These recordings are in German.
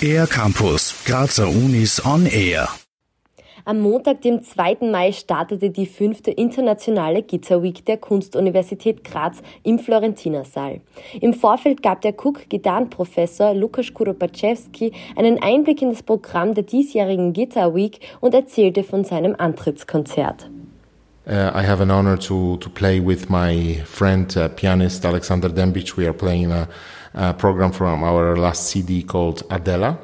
Air Campus, Grazer Unis on Air. Am Montag, dem 2. Mai, startete die fünfte internationale Gitter Week der Kunstuniversität Graz im Florentinersaal. Im Vorfeld gab der Cook-Gitarrenprofessor Lukas Kuropaczewski einen Einblick in das Programm der diesjährigen Gitter Week und erzählte von seinem Antrittskonzert. Uh, I have an honor to, to play with my friend, uh, pianist Alexander Dembich. We are playing a, a program from our last CD called Adela.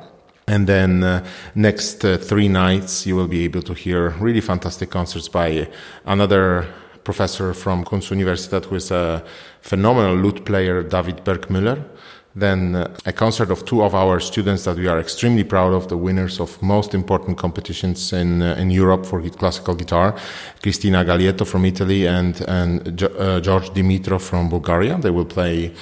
And then uh, next uh, three nights, you will be able to hear really fantastic concerts by another professor from Kunstuniversität who is a phenomenal lute player, David Bergmüller. Then uh, a concert of two of our students that we are extremely proud of, the winners of most important competitions in uh, in Europe for classical guitar, Cristina Galietto from Italy and and uh, George Dimitrov from Bulgaria. They will play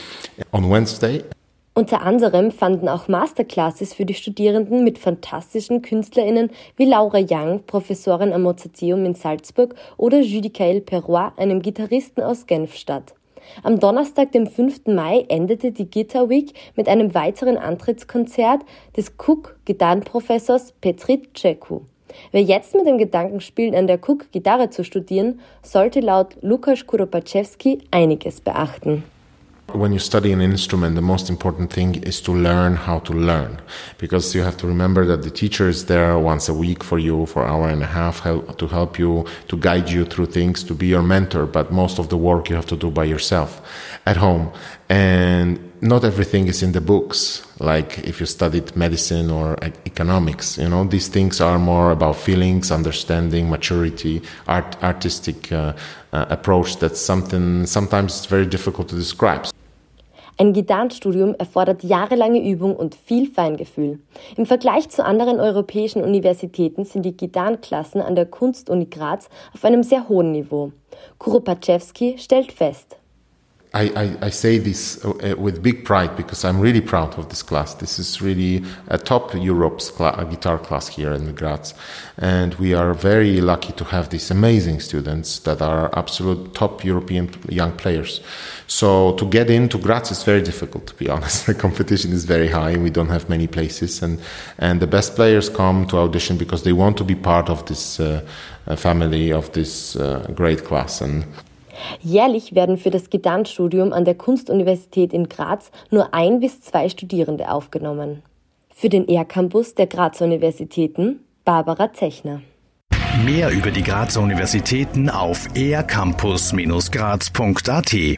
on Wednesday. Unter anderem fanden auch Masterclasses für die Studierenden mit fantastischen KünstlerInnen wie Laura Young, Professorin am Mozarteum in Salzburg, oder Judicael Perrois, einem Gitarristen aus Genf statt. Am Donnerstag, dem 5. Mai, endete die Guitar Week mit einem weiteren Antrittskonzert des Cook-Gitarrenprofessors Petrit Ceku. Wer jetzt mit dem Gedanken spielt, an der Cook Gitarre zu studieren, sollte laut Lukas Kuropaczewski einiges beachten. When you study an instrument, the most important thing is to learn how to learn. Because you have to remember that the teacher is there once a week for you for an hour and a half help, to help you, to guide you through things, to be your mentor. But most of the work you have to do by yourself at home. And not everything is in the books. Like if you studied medicine or economics, you know, these things are more about feelings, understanding, maturity, art, artistic uh, uh, approach. That's something sometimes it's very difficult to describe. Ein Gitarrenstudium erfordert jahrelange Übung und viel Feingefühl. Im Vergleich zu anderen europäischen Universitäten sind die Gitarrenklassen an der Kunstuni Graz auf einem sehr hohen Niveau. Kuropaczewski stellt fest. I, I, I, say this uh, with big pride because I'm really proud of this class. This is really a top Europe's cl guitar class here in Graz. And we are very lucky to have these amazing students that are absolute top European young players. So to get into Graz is very difficult, to be honest. The competition is very high. We don't have many places. And, and the best players come to audition because they want to be part of this uh, family, of this uh, great class. And Jährlich werden für das Gedankenstudium an der Kunstuniversität in Graz nur ein bis zwei Studierende aufgenommen. Für den ER-Campus der Grazer Universitäten Barbara Zechner. Mehr über die Grazer Universitäten auf ercampus-graz.at